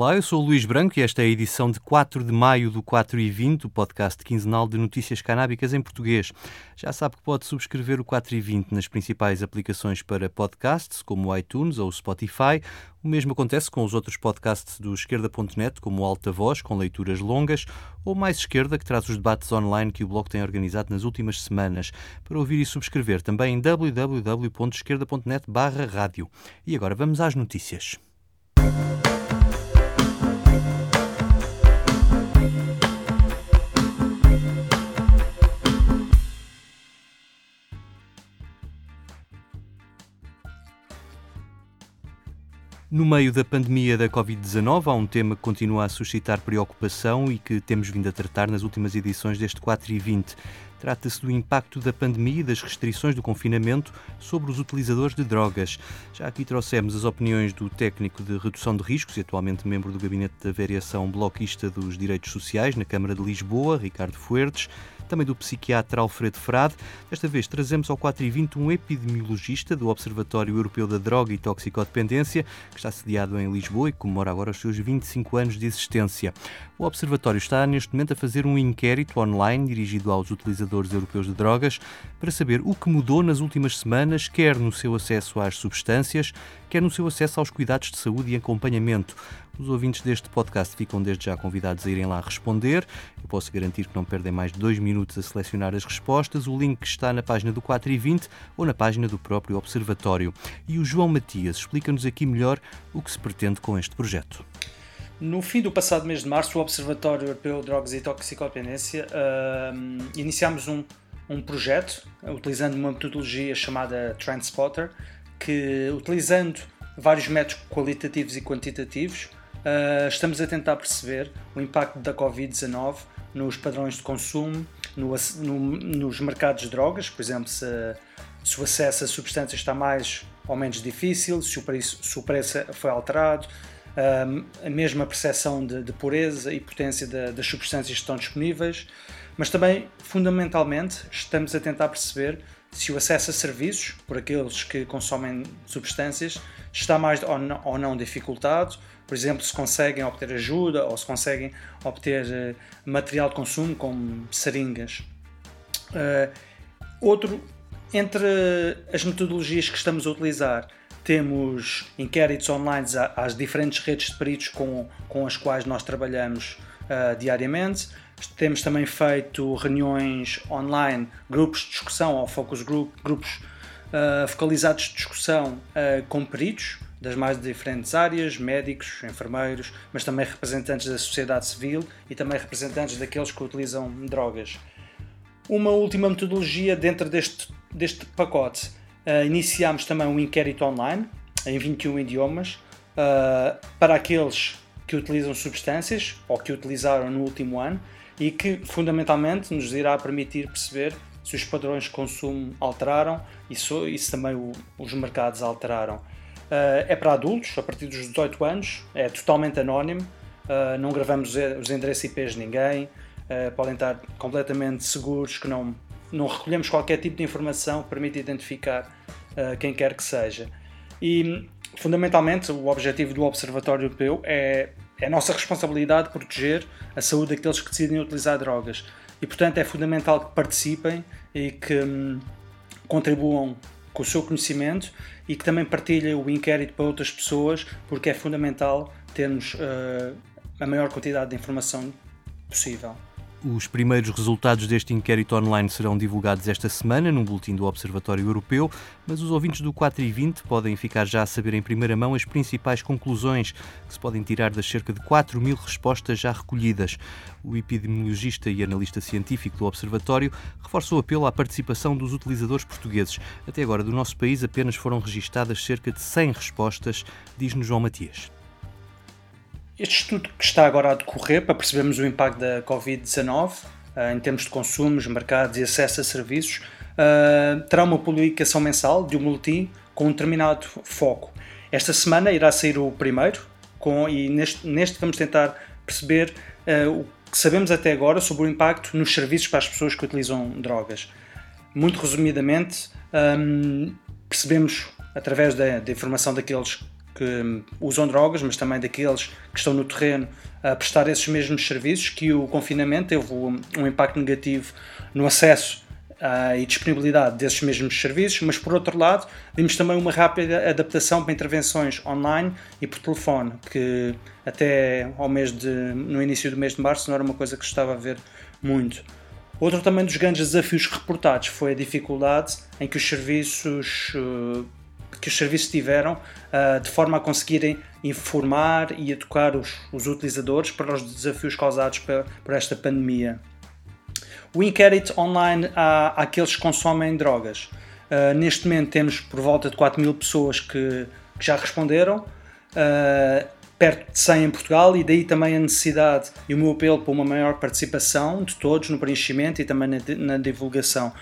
Olá, eu sou o Luís Branco e esta é a edição de 4 de maio do 4 e 20, o podcast quinzenal de notícias canábicas em português. Já sabe que pode subscrever o 4 e 20 nas principais aplicações para podcasts, como o iTunes ou o Spotify. O mesmo acontece com os outros podcasts do esquerda.net, como o Alta Voz, com leituras longas, ou Mais Esquerda, que traz os debates online que o blog tem organizado nas últimas semanas. Para ouvir e subscrever também em www.esquerda.net rádio. E agora vamos às notícias. No meio da pandemia da Covid-19, há um tema que continua a suscitar preocupação e que temos vindo a tratar nas últimas edições deste 4 e 20. Trata-se do impacto da pandemia e das restrições do confinamento sobre os utilizadores de drogas. Já aqui trouxemos as opiniões do técnico de redução de riscos e atualmente membro do Gabinete da Variação Bloquista dos Direitos Sociais na Câmara de Lisboa, Ricardo Fuertes, também do psiquiatra Alfredo Frade. Desta vez trazemos ao 4 e 20 um epidemiologista do Observatório Europeu da Droga e Toxicodependência, que está sediado em Lisboa e comemora agora os seus 25 anos de existência. O Observatório está neste momento a fazer um inquérito online dirigido aos utilizadores europeus de drogas para saber o que mudou nas últimas semanas, quer no seu acesso às substâncias, quer no seu acesso aos cuidados de saúde e acompanhamento. Os ouvintes deste podcast ficam desde já convidados a irem lá responder. Eu posso garantir que não perdem mais de dois minutos a selecionar as respostas. O link está na página do 4 e 20 ou na página do próprio Observatório. E o João Matias explica-nos aqui melhor o que se pretende com este projeto. No fim do passado mês de março, o Observatório Europeu de Drogas e Toxicodependência uh, iniciámos um, um projeto utilizando uma metodologia chamada Transporter, que utilizando vários métodos qualitativos e quantitativos, uh, estamos a tentar perceber o impacto da Covid-19 nos padrões de consumo, no, no, nos mercados de drogas, por exemplo, se, se, o acesso a substâncias está mais ou menos difícil, se o preço, se o preço foi alterado, a mesma percepção de, de pureza e potência das substâncias que estão disponíveis, mas também, fundamentalmente, estamos a tentar perceber se o acesso a serviços, por aqueles que consomem substâncias, está mais ou não, dificultado, por exemplo, se conseguem obter ajuda ou se conseguem obter uh, material de consumo, como seringas. Uh, outro, entre as metodologias que estamos a utilizar, temos inquéritos online às diferentes redes de peritos com, com as quais nós trabalhamos uh, diariamente. Temos também feito reuniões online, grupos de discussão ou focus group, grupos uh, focalizados de discussão uh, com peritos das mais diferentes áreas, médicos, enfermeiros, mas também representantes da sociedade civil e também representantes daqueles que utilizam drogas. Uma última metodologia dentro deste, deste pacote Uh, iniciámos também um inquérito online em 21 idiomas uh, para aqueles que utilizam substâncias ou que utilizaram no último ano e que fundamentalmente nos irá permitir perceber se os padrões de consumo alteraram e se, e se também o, os mercados alteraram. Uh, é para adultos, a partir dos 18 anos, é totalmente anónimo, uh, não gravamos os endereços IPs de ninguém, uh, podem estar completamente seguros que não não recolhemos qualquer tipo de informação que permita identificar uh, quem quer que seja. E, fundamentalmente, o objetivo do Observatório Europeu é, é a nossa responsabilidade proteger a saúde daqueles que decidem utilizar drogas. E, portanto, é fundamental que participem e que hum, contribuam com o seu conhecimento e que também partilhem o inquérito para outras pessoas, porque é fundamental termos uh, a maior quantidade de informação possível. Os primeiros resultados deste inquérito online serão divulgados esta semana num boletim do Observatório Europeu, mas os ouvintes do 4 e 20 podem ficar já a saber em primeira mão as principais conclusões que se podem tirar das cerca de 4 mil respostas já recolhidas. O epidemiologista e analista científico do Observatório reforça o apelo à participação dos utilizadores portugueses. Até agora, do nosso país, apenas foram registadas cerca de 100 respostas, diz-nos João Matias. Este estudo que está agora a decorrer para percebermos o impacto da Covid-19 uh, em termos de consumos, mercados e acesso a serviços, uh, terá uma publicação mensal de um boletim com um determinado foco. Esta semana irá sair o primeiro com, e neste, neste vamos tentar perceber uh, o que sabemos até agora sobre o impacto nos serviços para as pessoas que utilizam drogas. Muito resumidamente, um, percebemos através da, da informação daqueles que usam drogas, mas também daqueles que estão no terreno a prestar esses mesmos serviços, que o confinamento teve um, impacto negativo no acesso uh, e disponibilidade desses mesmos serviços, mas por outro lado, vimos também uma rápida adaptação para intervenções online e por telefone, que até ao mês de, no início do mês de março não era uma coisa que se estava a ver muito. Outro também dos grandes desafios reportados foi a dificuldade em que os serviços uh, que os serviços tiveram uh, de forma a conseguirem informar e educar os, os utilizadores para os desafios causados por, por esta pandemia. O inquérito online há, àqueles que consomem drogas. Uh, neste momento temos por volta de 4 mil pessoas que, que já responderam, uh, perto de 100 em Portugal, e daí também a necessidade e o meu apelo para uma maior participação de todos no preenchimento e também na, na divulgação.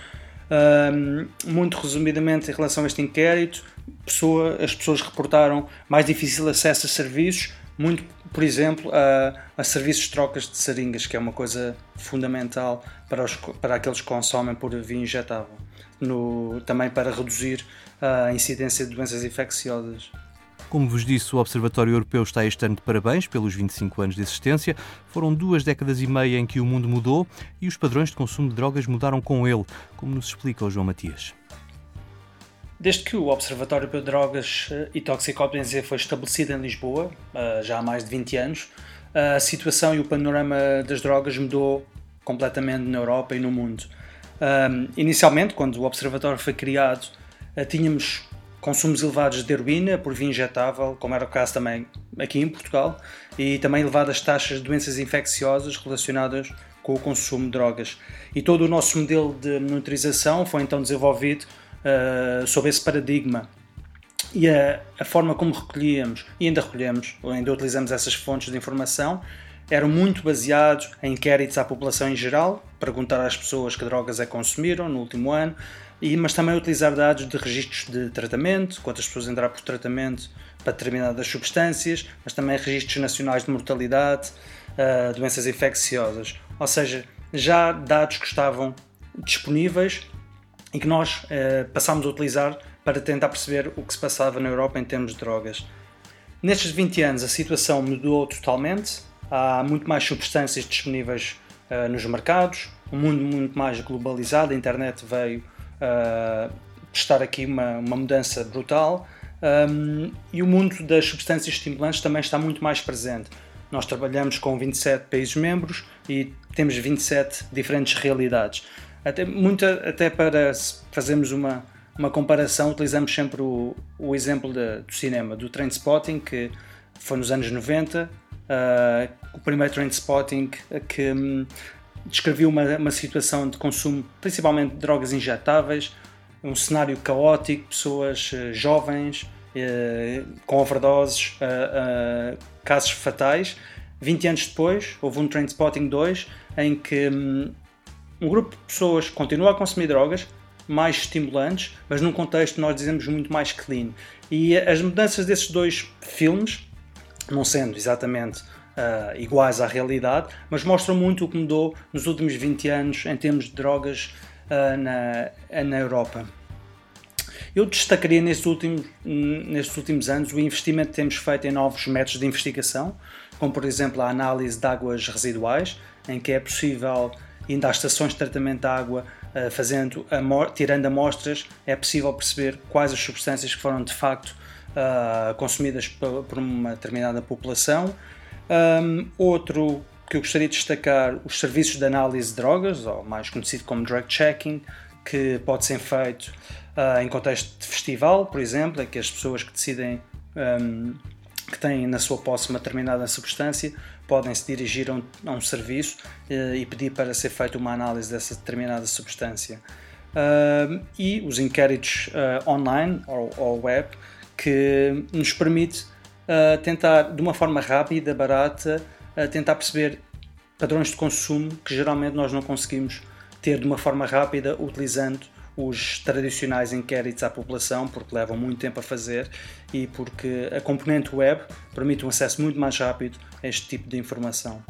Uh, muito resumidamente, em relação a este inquérito, pessoa, as pessoas reportaram mais difícil acesso a serviços, muito, por exemplo, a, a, serviços de trocas de seringas, que é uma coisa fundamental para, os, para aqueles que consomem por via injetável, no, também para reduzir a incidência de doenças infecciosas. Como vos disse, o Observatório Europeu está este ano de parabéns pelos 25 anos de existência. Foram duas décadas e meia em que o mundo mudou e os padrões de consumo de drogas mudaram com ele, como nos explica o João Matias. Desde que o Observatório para Drogas eh, e Toxicodependência foi estabelecido em Lisboa, eh, já há mais de 20 anos, a situação e o panorama das drogas mudou completamente na Europa e no mundo. inicialmente, quando o Observatório foi criado, eh, tínhamos consumos elevados de heroína por via injetável, como era o caso também aqui em Portugal, e também elevadas taxas de doenças infecciosas relacionadas com o consumo de drogas. E todo o nosso modelo de monitorização foi então desenvolvido uh, sob esse paradigma. E a, a, forma como recolhíamos, e ainda recolhemos, ainda utilizamos essas fontes de informação, eram muito baseados em inquéritos à população em geral, perguntar às pessoas que drogas é consumiram no último ano, e, mas também utilizar dados de registros de tratamento, quantas pessoas entraram por tratamento para determinadas substâncias, mas também registros nacionais de mortalidade, uh, doenças infecciosas. Ou seja, já dados que estavam disponíveis e que nós eh, passámos a utilizar para tentar perceber o que se passava na Europa em termos de drogas. Nestes 20 anos a situação mudou totalmente, há muito mais substâncias disponíveis uh, nos mercados, um mundo muito mais globalizado, a internet veio uh, estar aqui uma, uma mudança brutal um, e o mundo das substâncias estimulantes também está muito mais presente. Nós trabalhamos com 27 países membros e temos 27 diferentes realidades. Até, muito, até para fazermos uma, uma comparação, utilizamos sempre o, o exemplo de, do cinema, do Trainspotting, que foi nos anos 90, uh, ah, o primeiro Trainspotting que um, descrevia uma, uma situação de consumo, principalmente de drogas injetáveis, um cenário caótico, pessoas uh, jovens, uh, com overdoses, casos fatais. 20 anos depois, houve um Trainspotting 2 em que um, um grupo de pessoas continua a consumir drogas mais estimulantes, mas num contexto nós dizemos muito mais clean. E as mudanças desses dois filmes, não sendo exatamente uh, iguais à realidade, mas mostram muito o que mudou nos últimos 20 anos em termos de drogas uh, na, na Europa. Eu destacaria nestes últimos, nestes últimos anos o investimento que temos feito em novos métodos de investigação, como por exemplo a análise de águas residuais, em que é possível ainda há estações de tratamento de água, fazendo tirando amostras, é possível perceber quais as substâncias que foram de facto consumidas por, uma determinada população. Um, outro que eu gostaria de destacar, os serviços de análise de drogas, ou mais conhecido como drug checking, que pode ser feito uh, em contexto de festival, por exemplo, é que as pessoas que decidem um, que têm na sua posse uma determinada substância podem se dirigir a um, a um serviço uh, e pedir para ser feita uma análise dessa determinada substância. Uh, e os inquéritos uh, online ou, ou, web que nos permite tentar de uma forma rápida, barata, tentar perceber padrões de consumo que geralmente nós não conseguimos ter de uma forma rápida utilizando os tradicionais inquéritos à população, porque levam muito tempo a fazer e porque a componente web permite um acesso muito mais rápido a este tipo de informação.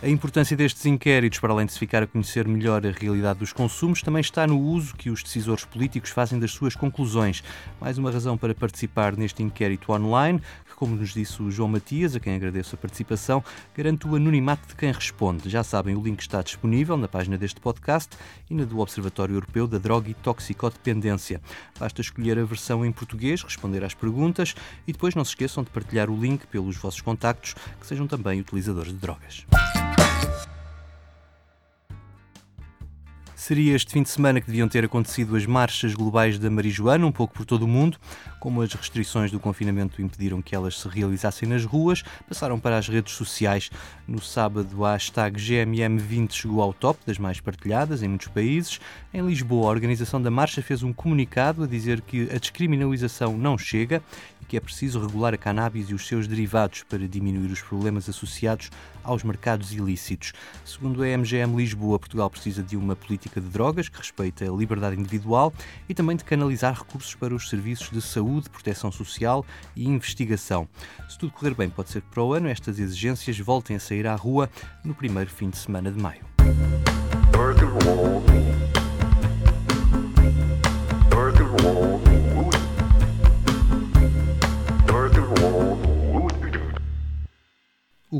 A importância destes inquéritos, para além de se ficar a conhecer melhor a realidade dos consumos, também está no uso que os decisores políticos fazem das suas conclusões. Mais uma razão para participar neste inquérito online, como nos disse o João Matias, a quem agradeço a participação, garante o anonimato de quem responde. Já sabem, o link está disponível na página deste podcast e na do Observatório Europeu da Droga e Toxicodependência. Basta escolher a versão em português, responder às perguntas e depois não se esqueçam de partilhar o link pelos vossos contactos que sejam também utilizadores de drogas. Seria este fim de semana que deviam ter acontecido as marchas globais da marijuana, um pouco por todo o mundo. Como as restrições do confinamento impediram que elas se realizassem nas ruas, passaram para as redes sociais. No sábado, a hashtag GMM20 chegou ao top das mais partilhadas em muitos países. Em Lisboa, a organização da marcha fez um comunicado a dizer que a descriminalização não chega que é preciso regular a cannabis e os seus derivados para diminuir os problemas associados aos mercados ilícitos. Segundo a MGM Lisboa, Portugal precisa de uma política de drogas que respeite a liberdade individual e também de canalizar recursos para os serviços de saúde, proteção social e investigação. Se tudo correr bem, pode ser que para o ano estas exigências voltem a sair à rua no primeiro fim de semana de maio.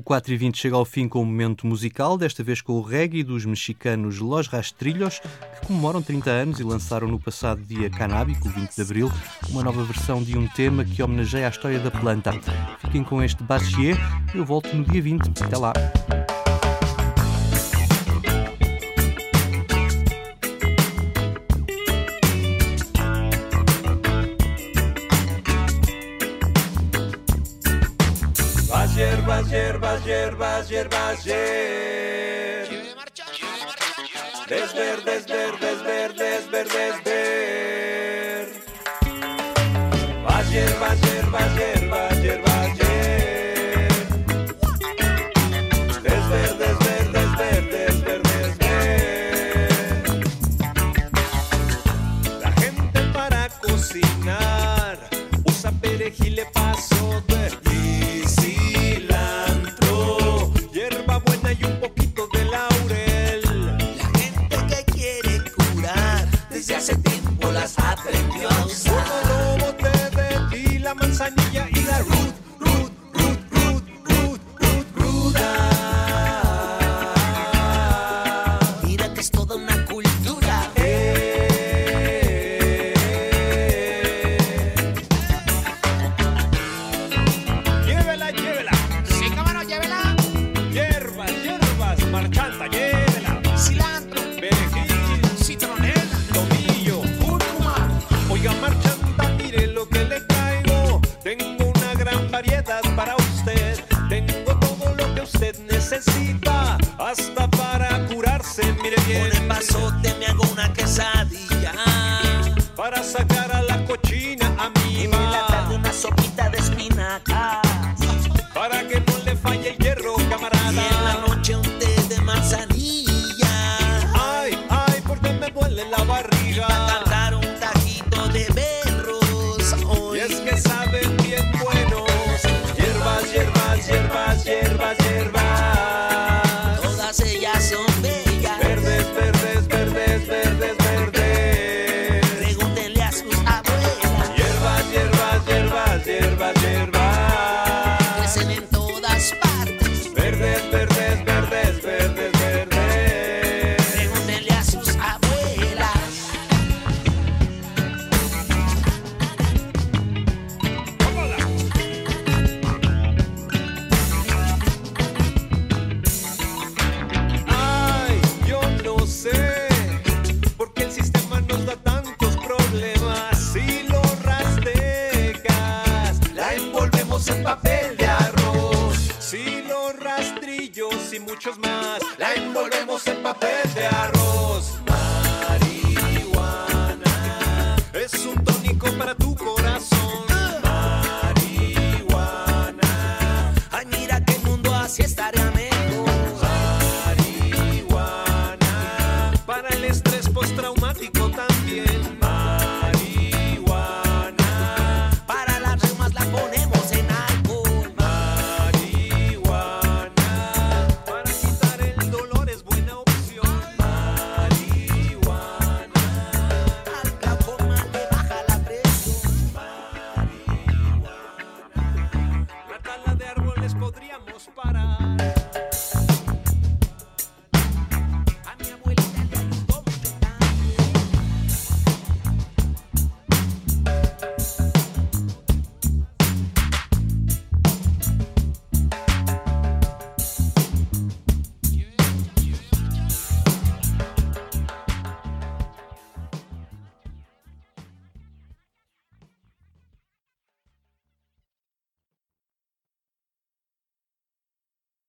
O 4 e 20 chega ao fim com um momento musical, desta vez com o reggae dos mexicanos Los Rastrillos, que comemoram 30 anos e lançaram no passado dia canábico, 20 de abril, uma nova versão de um tema que homenageia a história da planta. Fiquem com este Bachier, eu volto no dia 20. Até lá! Hierbas, hierbas, hierbas, hierbas. Desverdes, verdes, verdes, Con el pasote me hago una quesadilla. Para sacar. La envolvemos en papel de arroz.